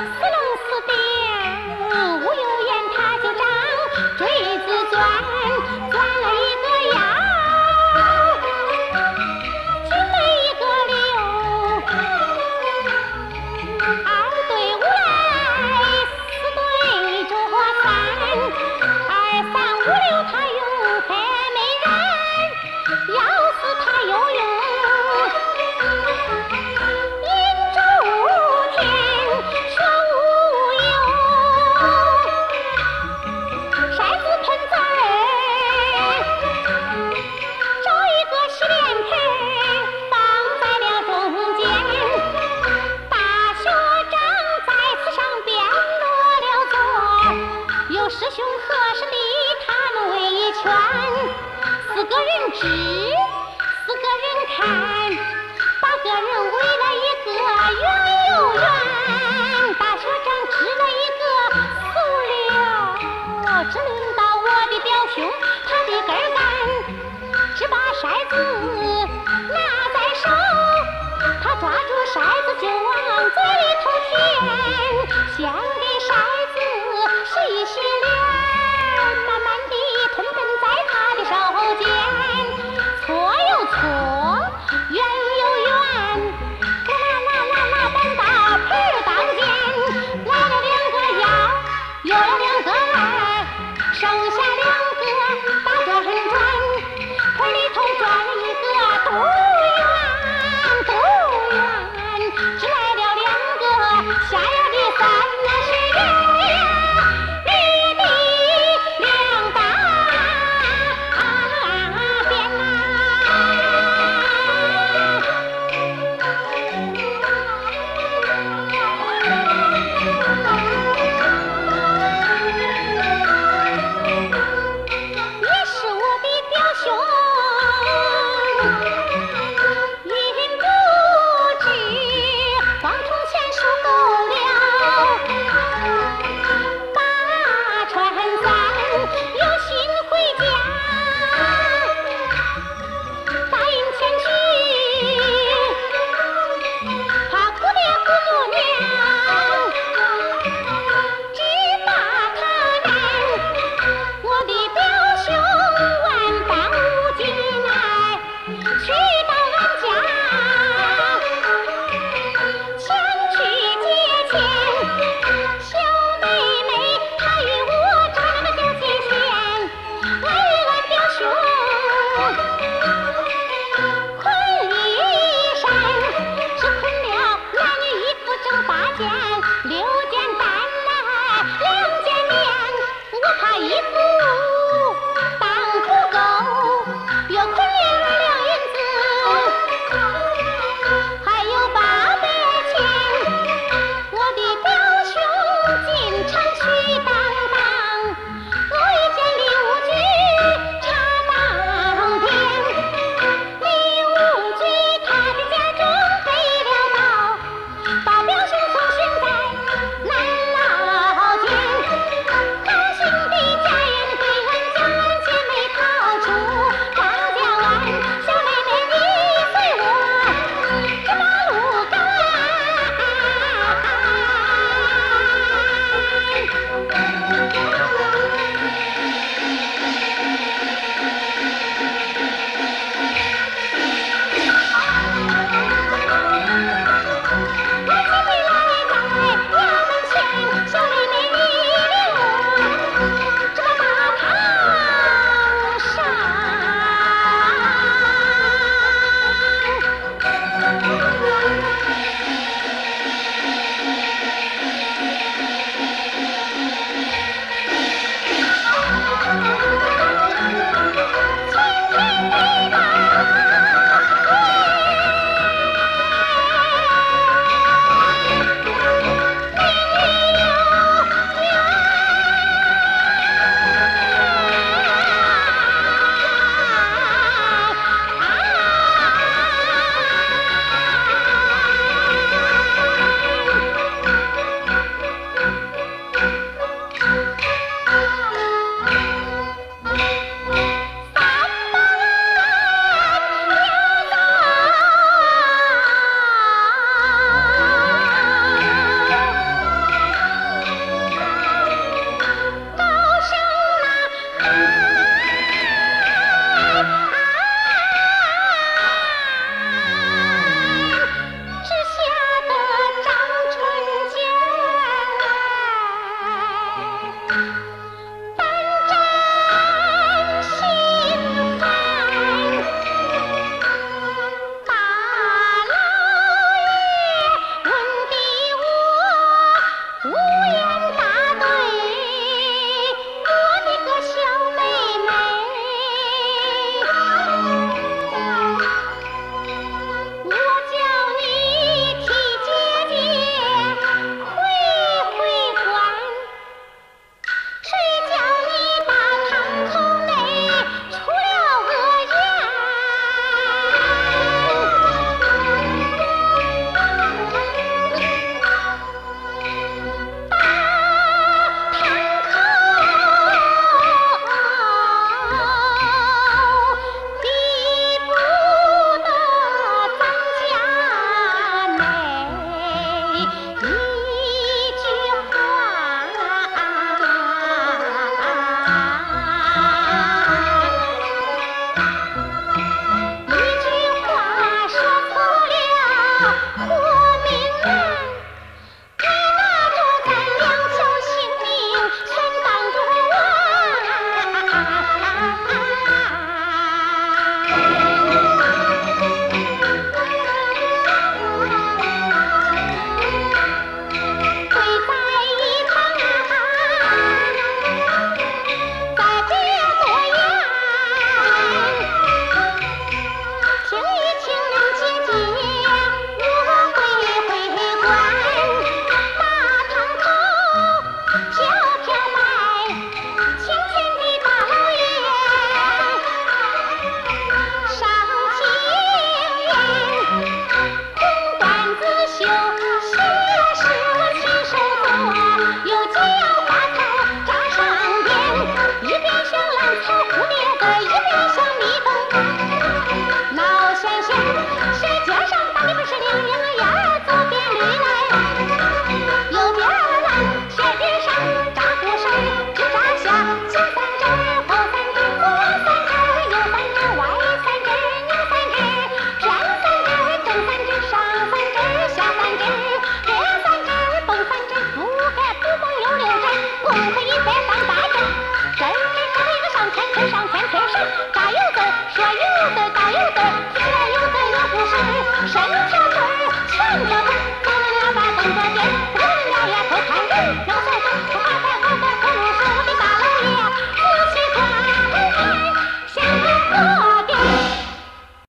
Silêncio! 只轮到我的表兄，他的根儿。Thank you.